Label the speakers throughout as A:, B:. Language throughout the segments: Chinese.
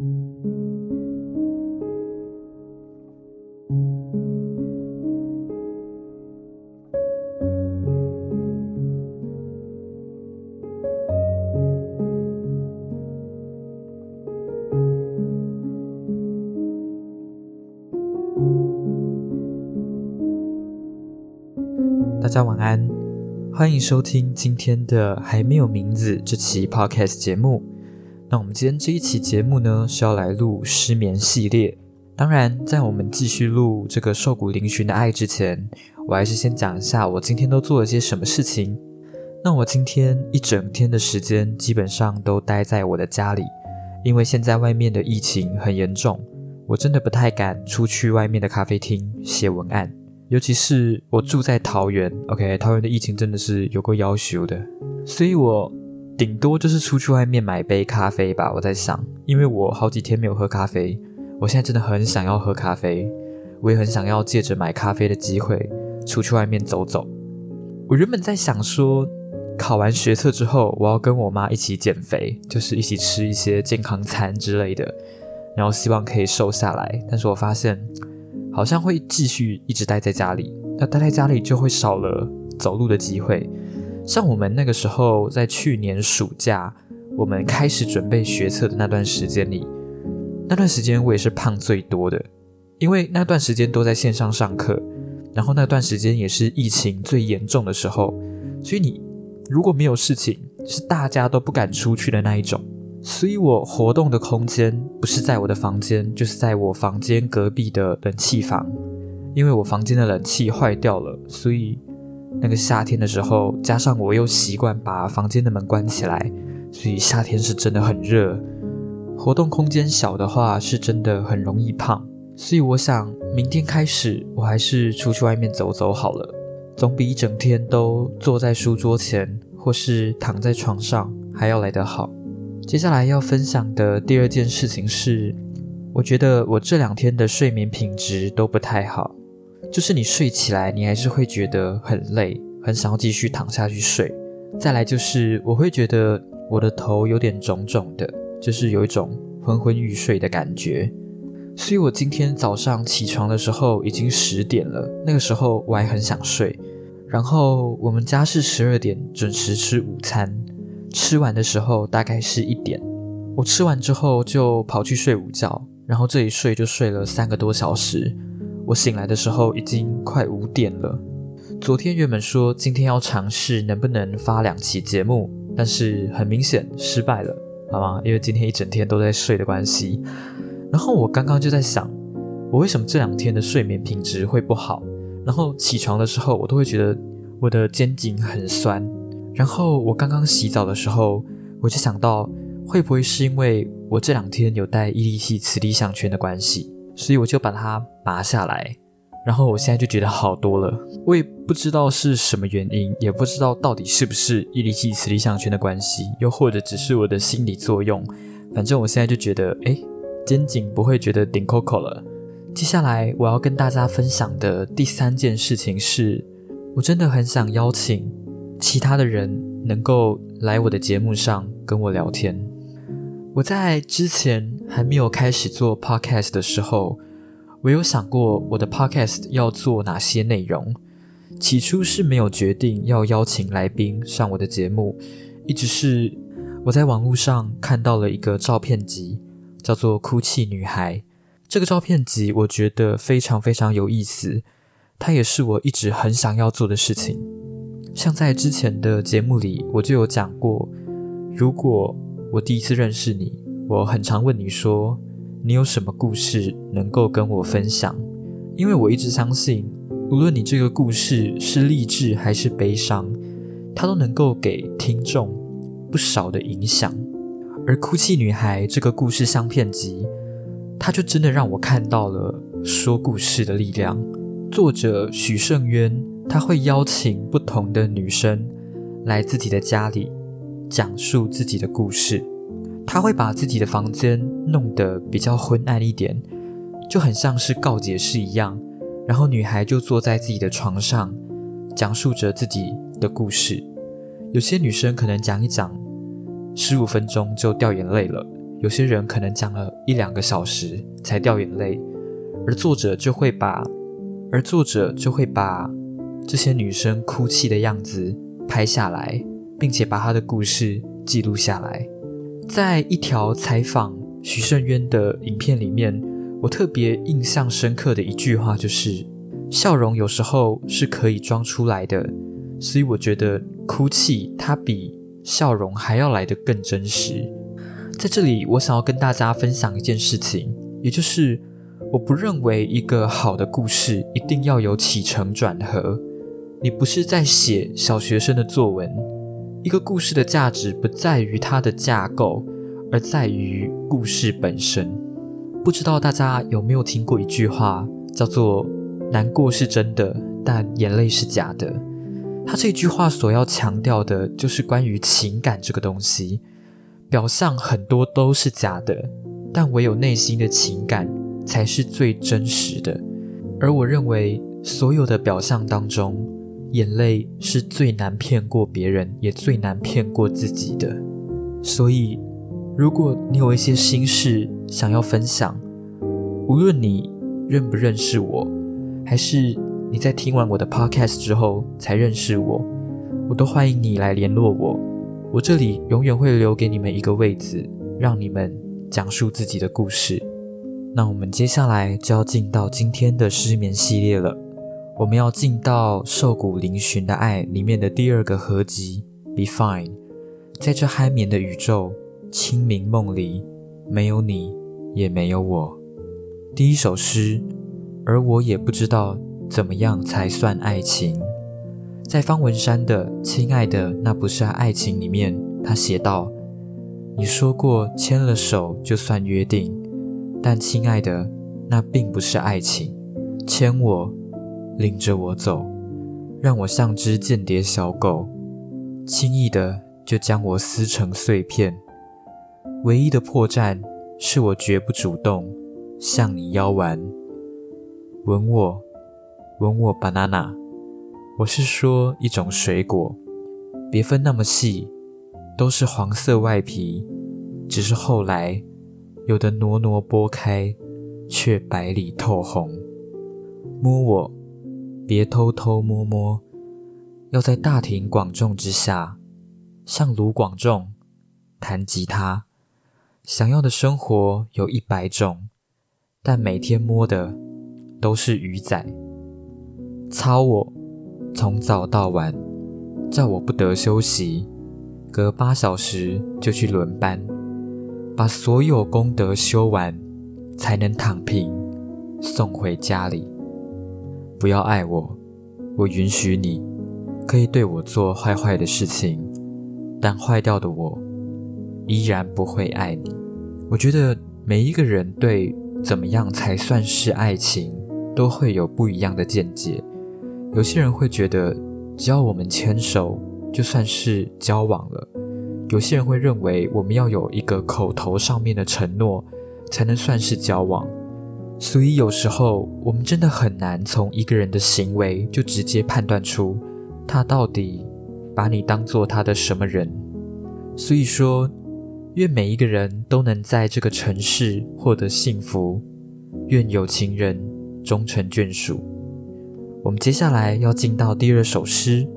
A: 大家晚安，欢迎收听今天的还没有名字这期 podcast 节目。那我们今天这一期节目呢，是要来录失眠系列。当然，在我们继续录这个瘦骨嶙峋的爱之前，我还是先讲一下我今天都做了些什么事情。那我今天一整天的时间，基本上都待在我的家里，因为现在外面的疫情很严重，我真的不太敢出去外面的咖啡厅写文案。尤其是我住在桃园，OK，桃园的疫情真的是有过要求的，所以我顶多就是出去外面买杯咖啡吧。我在想，因为我好几天没有喝咖啡，我现在真的很想要喝咖啡，我也很想要借着买咖啡的机会出去外面走走。我原本在想说，考完学测之后，我要跟我妈一起减肥，就是一起吃一些健康餐之类的，然后希望可以瘦下来。但是我发现。好像会继续一直待在家里，那待在家里就会少了走路的机会。像我们那个时候，在去年暑假，我们开始准备学测的那段时间里，那段时间我也是胖最多的，因为那段时间都在线上上课，然后那段时间也是疫情最严重的时候，所以你如果没有事情，是大家都不敢出去的那一种。所以我活动的空间不是在我的房间，就是在我房间隔壁的冷气房。因为我房间的冷气坏掉了，所以那个夏天的时候，加上我又习惯把房间的门关起来，所以夏天是真的很热。活动空间小的话，是真的很容易胖。所以我想，明天开始我还是出去外面走走好了，总比一整天都坐在书桌前或是躺在床上还要来得好。接下来要分享的第二件事情是，我觉得我这两天的睡眠品质都不太好，就是你睡起来，你还是会觉得很累，很想要继续躺下去睡。再来就是我会觉得我的头有点肿肿的，就是有一种昏昏欲睡的感觉。所以我今天早上起床的时候已经十点了，那个时候我还很想睡。然后我们家是十二点准时吃午餐。吃完的时候大概是一点，我吃完之后就跑去睡午觉，然后这一睡就睡了三个多小时。我醒来的时候已经快五点了。昨天原本说今天要尝试能不能发两期节目，但是很明显失败了，好吗？因为今天一整天都在睡的关系。然后我刚刚就在想，我为什么这两天的睡眠品质会不好？然后起床的时候我都会觉得我的肩颈很酸。然后我刚刚洗澡的时候，我就想到，会不会是因为我这两天有带伊利系磁力项圈的关系，所以我就把它拔下来。然后我现在就觉得好多了。我也不知道是什么原因，也不知道到底是不是伊利系磁力项圈的关系，又或者只是我的心理作用。反正我现在就觉得，哎，肩颈不会觉得顶 Coco 了。接下来我要跟大家分享的第三件事情是，我真的很想邀请。其他的人能够来我的节目上跟我聊天。我在之前还没有开始做 podcast 的时候，我有想过我的 podcast 要做哪些内容。起初是没有决定要邀请来宾上我的节目，一直是我在网络上看到了一个照片集，叫做《哭泣女孩》。这个照片集我觉得非常非常有意思，它也是我一直很想要做的事情。像在之前的节目里，我就有讲过，如果我第一次认识你，我很常问你说，你有什么故事能够跟我分享？因为我一直相信，无论你这个故事是励志还是悲伤，它都能够给听众不少的影响。而《哭泣女孩》这个故事相片集，它就真的让我看到了说故事的力量。作者许胜渊。他会邀请不同的女生来自己的家里讲述自己的故事。他会把自己的房间弄得比较昏暗一点，就很像是告解室一样。然后女孩就坐在自己的床上，讲述着自己的故事。有些女生可能讲一讲，十五分钟就掉眼泪了；有些人可能讲了一两个小时才掉眼泪，而作者就会把，而作者就会把这些女生哭泣的样子拍下来，并且把他的故事记录下来。在一条采访徐胜渊的影片里面，我特别印象深刻的一句话就是：笑容有时候是可以装出来的。所以我觉得哭泣它比笑容还要来得更真实。在这里，我想要跟大家分享一件事情，也就是我不认为一个好的故事一定要有起承转合。你不是在写小学生的作文。一个故事的价值不在于它的架构，而在于故事本身。不知道大家有没有听过一句话，叫做“难过是真的，但眼泪是假的”。他这句话所要强调的就是关于情感这个东西，表象很多都是假的，但唯有内心的情感才是最真实的。而我认为，所有的表象当中，眼泪是最难骗过别人，也最难骗过自己的。所以，如果你有一些心事想要分享，无论你认不认识我，还是……你在听完我的 podcast 之后才认识我，我都欢迎你来联络我。我这里永远会留给你们一个位子，让你们讲述自己的故事。那我们接下来就要进到今天的失眠系列了。我们要进到瘦骨嶙峋的爱里面的第二个合集《Be Fine》。在这酣眠的宇宙，清明梦里，没有你，也没有我。第一首诗，而我也不知道。怎么样才算爱情？在方文山的《亲爱的，那不是爱情》里面，他写道：“你说过牵了手就算约定，但亲爱的，那并不是爱情。牵我，领着我走，让我像只间谍小狗，轻易的就将我撕成碎片。唯一的破绽是我绝不主动向你邀玩，吻我。”吻我，banana，我是说一种水果，别分那么细，都是黄色外皮，只是后来有的挪挪剥开，却白里透红。摸我，别偷偷摸摸，要在大庭广众之下，像卢广仲弹吉他。想要的生活有一百种，但每天摸的都是鱼仔。操我，从早到晚，叫我不得休息，隔八小时就去轮班，把所有功德修完，才能躺平，送回家里。不要爱我，我允许你，可以对我做坏坏的事情，但坏掉的我，依然不会爱你。我觉得每一个人对怎么样才算是爱情，都会有不一样的见解。有些人会觉得，只要我们牵手，就算是交往了；有些人会认为，我们要有一个口头上面的承诺，才能算是交往。所以有时候，我们真的很难从一个人的行为就直接判断出他到底把你当做他的什么人。所以说，愿每一个人都能在这个城市获得幸福，愿有情人终成眷属。我们接下来要进到第二首诗，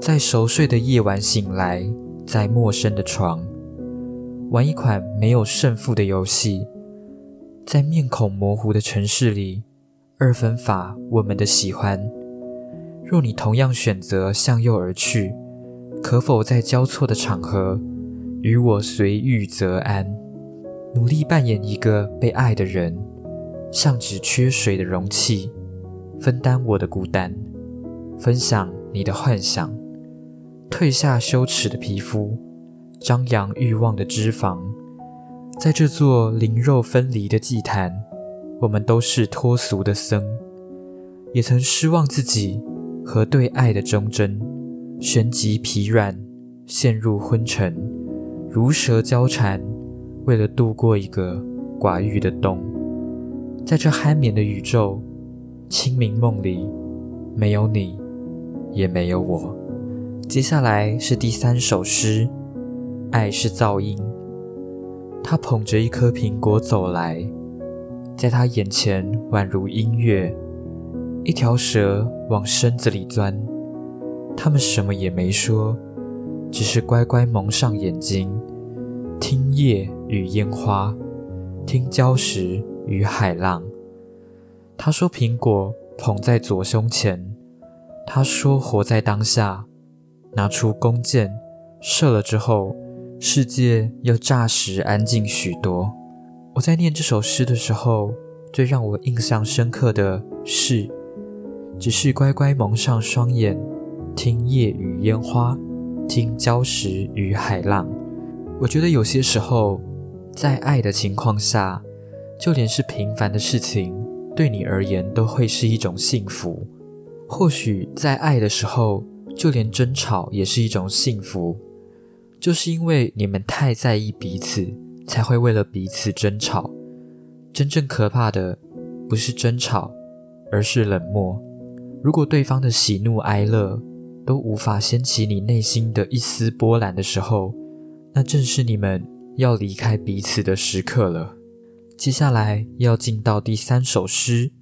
A: 在熟睡的夜晚醒来，在陌生的床，玩一款没有胜负的游戏，在面孔模糊的城市里，二分法我们的喜欢。若你同样选择向右而去，可否在交错的场合与我随遇则安？努力扮演一个被爱的人，像只缺水的容器。分担我的孤单，分享你的幻想，褪下羞耻的皮肤，张扬欲望的脂肪，在这座灵肉分离的祭坛，我们都是脱俗的僧，也曾失望自己和对爱的忠贞，旋即疲软，陷入昏沉，如蛇交缠，为了度过一个寡欲的冬，在这酣眠的宇宙。清明梦里，没有你，也没有我。接下来是第三首诗，《爱是噪音》。他捧着一颗苹果走来，在他眼前宛如音乐。一条蛇往身子里钻，他们什么也没说，只是乖乖蒙上眼睛，听夜与烟花，听礁石与海浪。他说：“苹果捧在左胸前。”他说：“活在当下，拿出弓箭，射了之后，世界又霎时安静许多。”我在念这首诗的时候，最让我印象深刻的是。只是乖乖蒙上双眼，听夜雨烟花，听礁石与海浪。我觉得有些时候，在爱的情况下，就连是平凡的事情，对你而言都会是一种幸福。或许在爱的时候，就连争吵也是一种幸福，就是因为你们太在意彼此，才会为了彼此争吵。真正可怕的，不是争吵，而是冷漠。如果对方的喜怒哀乐都无法掀起你内心的一丝波澜的时候，那正是你们要离开彼此的时刻了。接下来要进到第三首诗。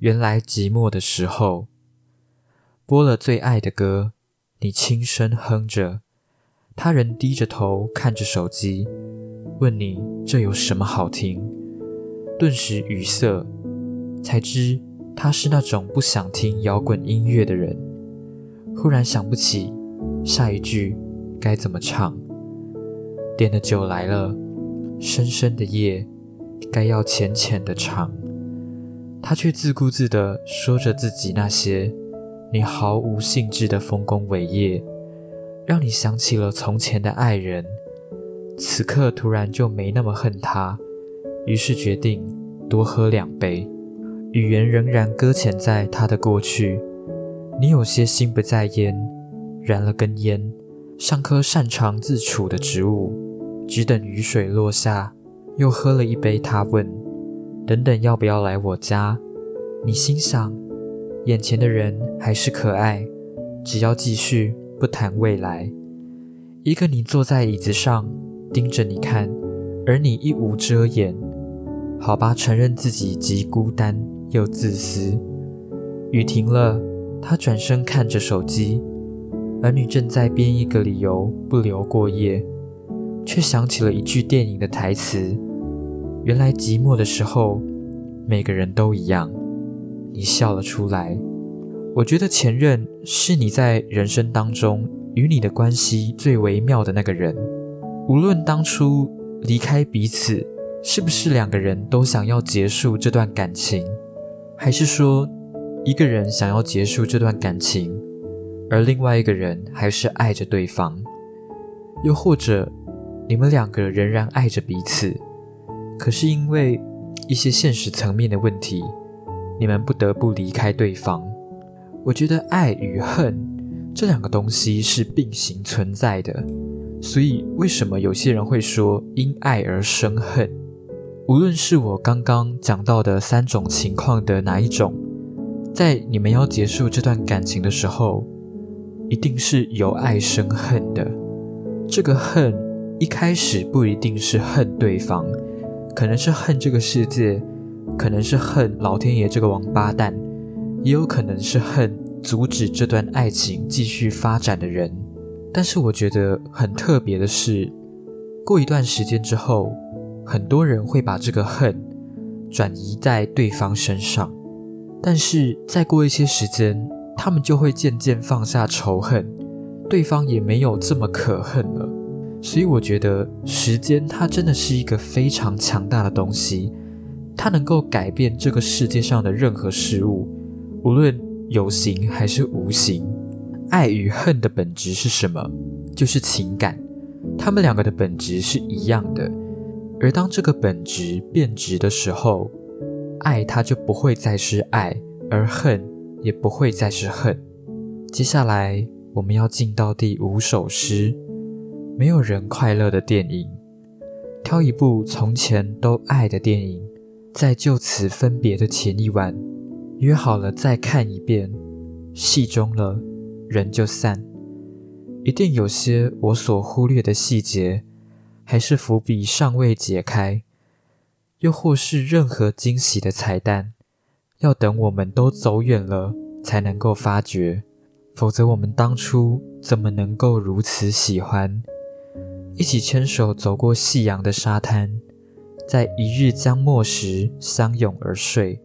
A: 原来寂寞的时候，播了最爱的歌，你轻声哼着，他人低着头看着手机，问你这有什么好听？顿时语塞，才知。他是那种不想听摇滚音乐的人，忽然想不起下一句该怎么唱。点的酒来了，深深的夜该要浅浅的尝，他却自顾自地说着自己那些你毫无兴致的丰功伟业，让你想起了从前的爱人，此刻突然就没那么恨他，于是决定多喝两杯。语言仍然搁浅在他的过去，你有些心不在焉，燃了根烟，像棵擅长自处的植物，只等雨水落下，又喝了一杯。他问：“等等，要不要来我家？”你心想：眼前的人还是可爱，只要继续不谈未来。一个你坐在椅子上盯着你看，而你一无遮掩。好吧，承认自己极孤单。又自私。雨停了，他转身看着手机，儿女正在编一个理由不留过夜，却想起了一句电影的台词：“原来寂寞的时候，每个人都一样。”你笑了出来。我觉得前任是你在人生当中与你的关系最微妙的那个人，无论当初离开彼此，是不是两个人都想要结束这段感情。还是说，一个人想要结束这段感情，而另外一个人还是爱着对方；又或者，你们两个仍然爱着彼此，可是因为一些现实层面的问题，你们不得不离开对方。我觉得爱与恨这两个东西是并行存在的，所以为什么有些人会说因爱而生恨？无论是我刚刚讲到的三种情况的哪一种，在你们要结束这段感情的时候，一定是由爱生恨的。这个恨一开始不一定是恨对方，可能是恨这个世界，可能是恨老天爷这个王八蛋，也有可能是恨阻止这段爱情继续发展的人。但是我觉得很特别的是，过一段时间之后。很多人会把这个恨转移在对方身上，但是再过一些时间，他们就会渐渐放下仇恨，对方也没有这么可恨了。所以我觉得时间它真的是一个非常强大的东西，它能够改变这个世界上的任何事物，无论有形还是无形。爱与恨的本质是什么？就是情感，他们两个的本质是一样的。而当这个本质变质的时候，爱它就不会再是爱，而恨也不会再是恨。接下来我们要进到第五首诗：没有人快乐的电影。挑一部从前都爱的电影，在就此分别的前一晚，约好了再看一遍。戏终了，人就散。一定有些我所忽略的细节。还是伏笔尚未解开，又或是任何惊喜的彩蛋，要等我们都走远了才能够发觉。否则，我们当初怎么能够如此喜欢，一起牵手走过夕阳的沙滩，在一日将末时相拥而睡？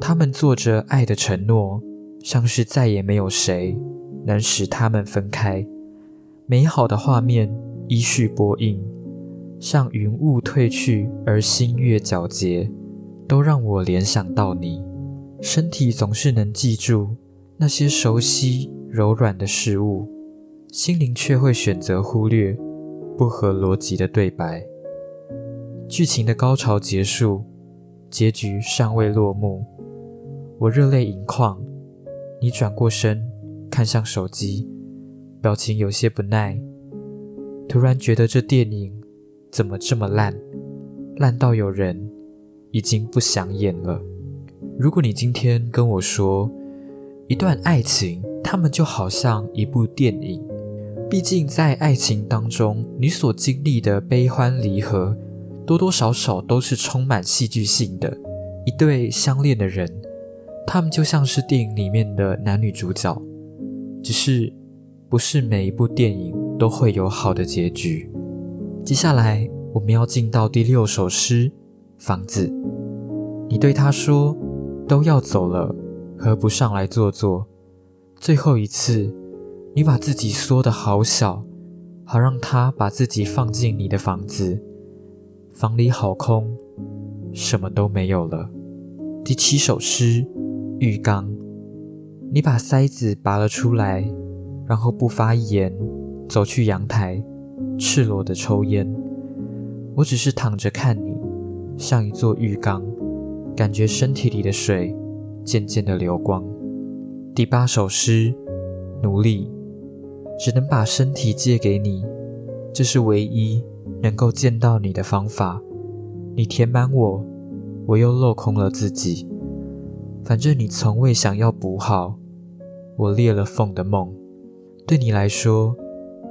A: 他们做着爱的承诺，像是再也没有谁能使他们分开。美好的画面依序播映，像云雾褪去而星月皎洁，都让我联想到你。身体总是能记住。那些熟悉柔软的事物，心灵却会选择忽略不合逻辑的对白。剧情的高潮结束，结局尚未落幕，我热泪盈眶。你转过身，看向手机，表情有些不耐。突然觉得这电影怎么这么烂，烂到有人已经不想演了。如果你今天跟我说，一段爱情，他们就好像一部电影。毕竟在爱情当中，你所经历的悲欢离合，多多少少都是充满戏剧性的。一对相恋的人，他们就像是电影里面的男女主角，只是不是每一部电影都会有好的结局。接下来我们要进到第六首诗《房子》，你对他说：“都要走了。”何不上来坐坐？最后一次，你把自己缩得好小，好让他把自己放进你的房子。房里好空，什么都没有了。第七首诗，浴缸。你把塞子拔了出来，然后不发一言，走去阳台，赤裸的抽烟。我只是躺着看你，像一座浴缸，感觉身体里的水。渐渐的流光。第八首诗，奴隶只能把身体借给你，这是唯一能够见到你的方法。你填满我，我又镂空了自己。反正你从未想要补好我裂了缝的梦。对你来说，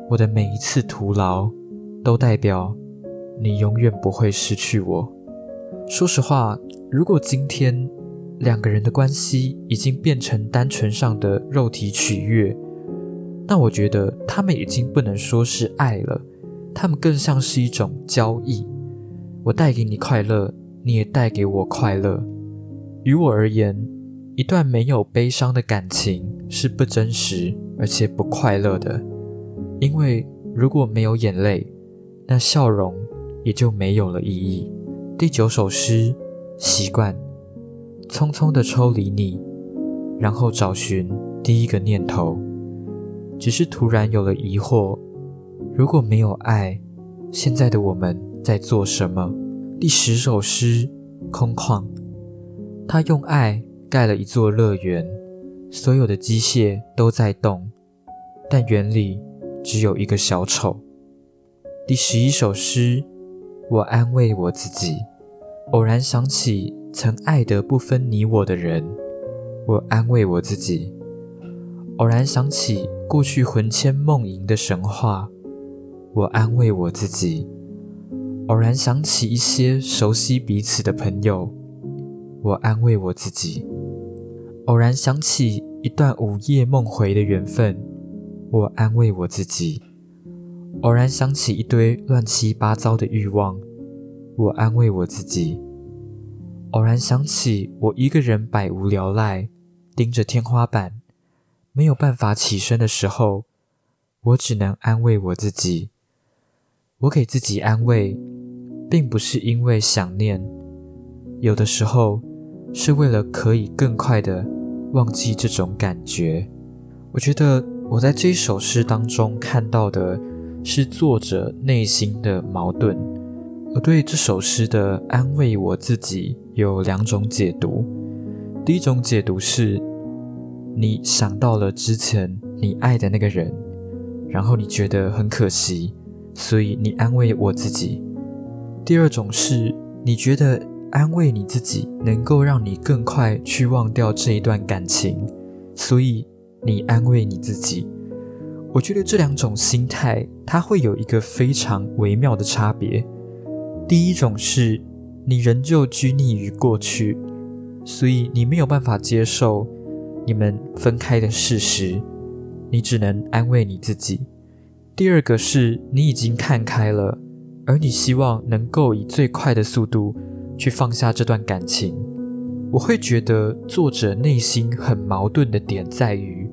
A: 我的每一次徒劳，都代表你永远不会失去我。说实话，如果今天。两个人的关系已经变成单纯上的肉体取悦，那我觉得他们已经不能说是爱了，他们更像是一种交易。我带给你快乐，你也带给我快乐。于我而言，一段没有悲伤的感情是不真实而且不快乐的，因为如果没有眼泪，那笑容也就没有了意义。第九首诗，习惯。匆匆地抽离你，然后找寻第一个念头，只是突然有了疑惑：如果没有爱，现在的我们在做什么？第十首诗，空旷。他用爱盖了一座乐园，所有的机械都在动，但园里只有一个小丑。第十一首诗，我安慰我自己，偶然想起。曾爱得不分你我的人，我安慰我自己。偶然想起过去魂牵梦萦的神话，我安慰我自己。偶然想起一些熟悉彼此的朋友，我安慰我自己。偶然想起一段午夜梦回的缘分，我安慰我自己。偶然想起一堆乱七八糟的欲望，我安慰我自己。偶然想起我一个人百无聊赖，盯着天花板，没有办法起身的时候，我只能安慰我自己。我给自己安慰，并不是因为想念，有的时候是为了可以更快的忘记这种感觉。我觉得我在这首诗当中看到的是作者内心的矛盾。我对这首诗的安慰我自己。有两种解读。第一种解读是，你想到了之前你爱的那个人，然后你觉得很可惜，所以你安慰我自己。第二种是，你觉得安慰你自己能够让你更快去忘掉这一段感情，所以你安慰你自己。我觉得这两种心态，它会有一个非常微妙的差别。第一种是，你仍旧拘泥于过去，所以你没有办法接受你们分开的事实，你只能安慰你自己。第二个是你已经看开了，而你希望能够以最快的速度去放下这段感情。我会觉得作者内心很矛盾的点在于。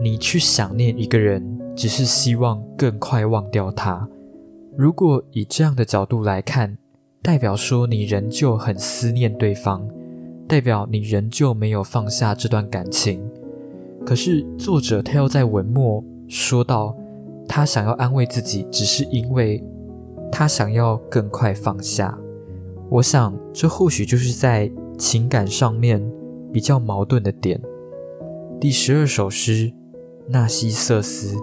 A: 你去想念一个人，只是希望更快忘掉他。如果以这样的角度来看，代表说你仍旧很思念对方，代表你仍旧没有放下这段感情。可是作者他要在文末说到，他想要安慰自己，只是因为他想要更快放下。我想，这或许就是在情感上面比较矛盾的点。第十二首诗。纳西瑟斯，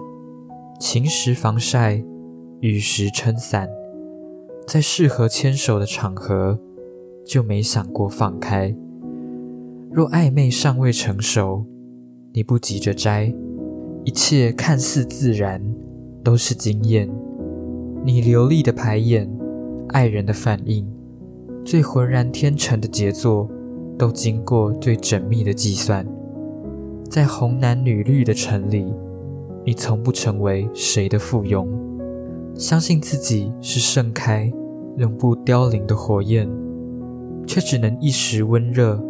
A: 晴时防晒，雨时撑伞，在适合牵手的场合，就没想过放开。若暧昧尚未成熟，你不急着摘，一切看似自然，都是经验。你流利的排演，爱人的反应，最浑然天成的杰作，都经过最缜密的计算。在红男女绿的城里，你从不成为谁的附庸。相信自己是盛开、永不凋零的火焰，却只能一时温热，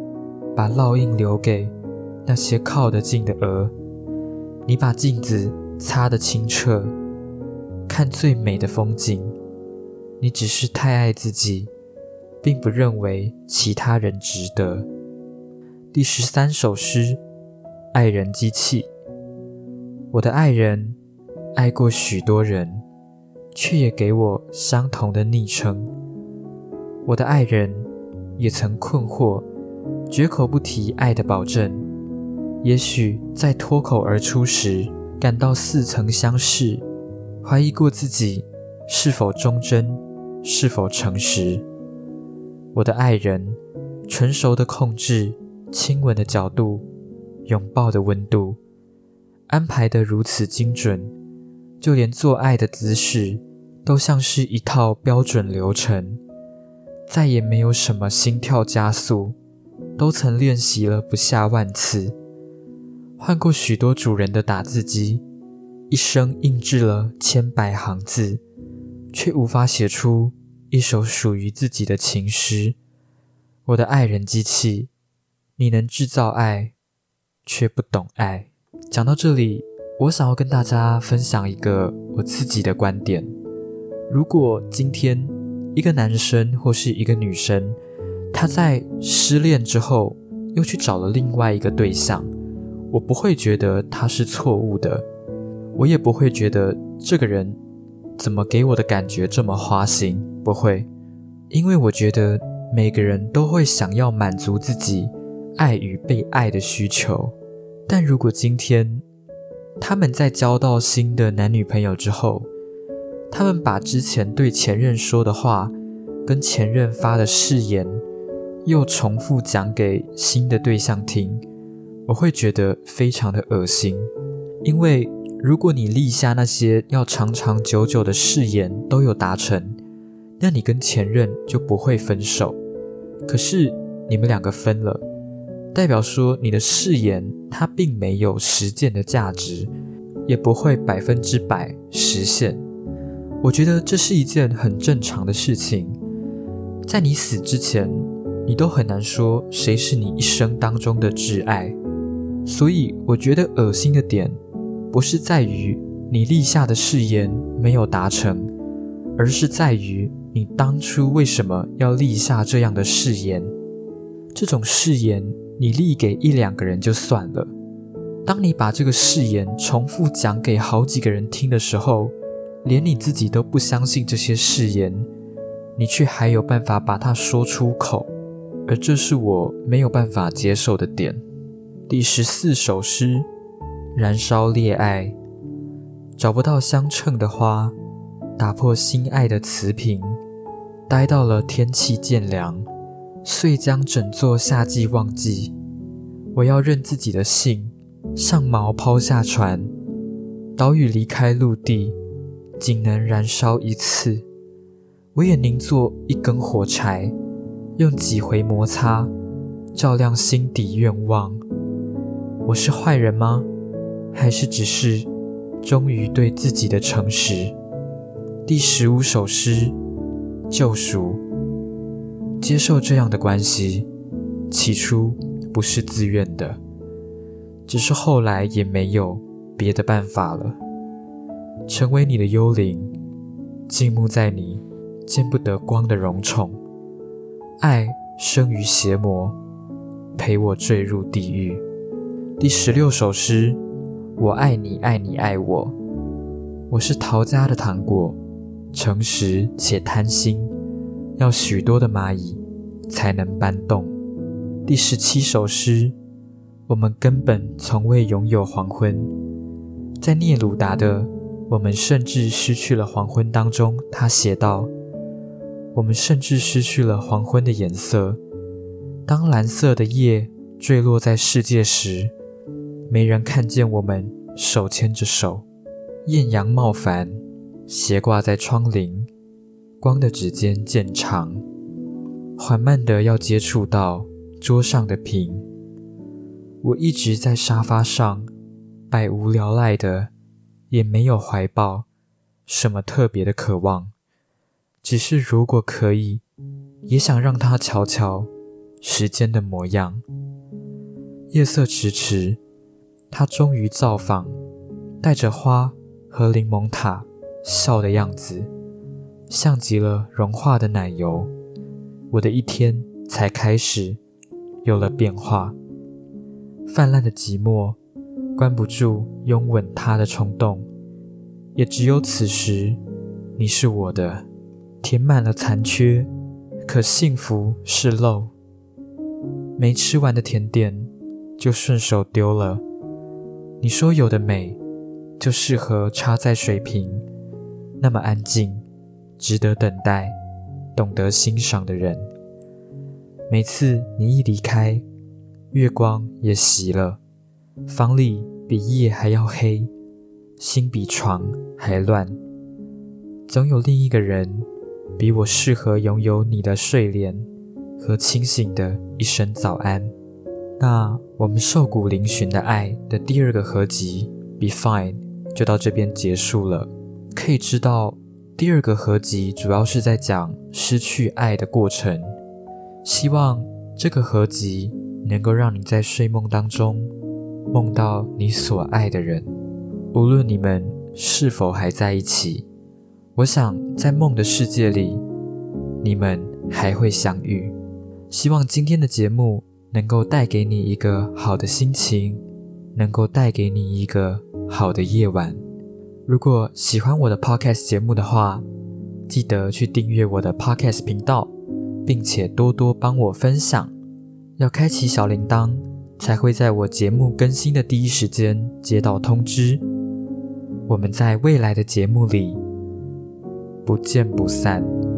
A: 把烙印留给那些靠得近的鹅。你把镜子擦得清澈，看最美的风景。你只是太爱自己，并不认为其他人值得。第十三首诗。爱人机器，我的爱人爱过许多人，却也给我相同的昵称。我的爱人也曾困惑，绝口不提爱的保证。也许在脱口而出时，感到似曾相识，怀疑过自己是否忠贞，是否诚实。我的爱人成熟的控制亲吻的角度。拥抱的温度安排得如此精准，就连做爱的姿势都像是一套标准流程，再也没有什么心跳加速，都曾练习了不下万次，换过许多主人的打字机，一生印制了千百行字，却无法写出一首属于自己的情诗。我的爱人机器，你能制造爱。却不懂爱。讲到这里，我想要跟大家分享一个我自己的观点：如果今天一个男生或是一个女生，他在失恋之后又去找了另外一个对象，我不会觉得他是错误的，我也不会觉得这个人怎么给我的感觉这么花心，不会，因为我觉得每个人都会想要满足自己。爱与被爱的需求，但如果今天他们在交到新的男女朋友之后，他们把之前对前任说的话跟前任发的誓言又重复讲给新的对象听，我会觉得非常的恶心。因为如果你立下那些要长长久久的誓言都有达成，那你跟前任就不会分手。可是你们两个分了。代表说，你的誓言它并没有实践的价值，也不会百分之百实现。我觉得这是一件很正常的事情。在你死之前，你都很难说谁是你一生当中的挚爱。所以，我觉得恶心的点，不是在于你立下的誓言没有达成，而是在于你当初为什么要立下这样的誓言。这种誓言。你立给一两个人就算了，当你把这个誓言重复讲给好几个人听的时候，连你自己都不相信这些誓言，你却还有办法把它说出口，而这是我没有办法接受的点。第十四首诗：燃烧烈爱，找不到相称的花，打破心爱的瓷瓶，待到了天气渐凉。遂将整座夏季忘记。我要任自己的性，上锚抛下船，岛屿离开陆地，仅能燃烧一次。我也宁做一根火柴，用几回摩擦，照亮心底愿望。我是坏人吗？还是只是忠于对自己的诚实？第十五首诗：救赎。接受这样的关系，起初不是自愿的，只是后来也没有别的办法了。成为你的幽灵，静沐在你。见不得光的荣宠，爱生于邪魔，陪我坠入地狱。第十六首诗：我爱你，爱你爱我。我是陶家的糖果，诚实且贪心，要许多的蚂蚁才能搬动。第十七首诗：我们根本从未拥有黄昏，在聂鲁达的我们甚至失去了黄昏当中，他写道。我们甚至失去了黄昏的颜色。当蓝色的夜坠落在世界时，没人看见我们手牵着手。艳阳冒凡，斜挂在窗棂，光的指尖渐长，缓慢的要接触到桌上的瓶。我一直在沙发上，百无聊赖的，也没有怀抱什么特别的渴望。只是，如果可以，也想让他瞧瞧时间的模样。夜色迟迟，他终于造访，带着花和柠檬塔，笑的样子像极了融化的奶油。我的一天才开始有了变化。泛滥的寂寞关不住拥吻他的冲动，也只有此时，你是我的。填满了残缺，可幸福是漏。没吃完的甜点就顺手丢了。你说有的美就适合插在水瓶，那么安静，值得等待，懂得欣赏的人。每次你一离开，月光也熄了，房里比夜还要黑，心比床还乱。总有另一个人。比我适合拥有你的睡莲和清醒的一声早安。那我们瘦骨嶙峋的爱的第二个合集《Be Fine》就到这边结束了。可以知道，第二个合集主要是在讲失去爱的过程。希望这个合集能够让你在睡梦当中梦到你所爱的人，无论你们是否还在一起。我想，在梦的世界里，你们还会相遇。希望今天的节目能够带给你一个好的心情，能够带给你一个好的夜晚。如果喜欢我的 Podcast 节目的话，记得去订阅我的 Podcast 频道，并且多多帮我分享。要开启小铃铛，才会在我节目更新的第一时间接到通知。我们在未来的节目里。不见不散。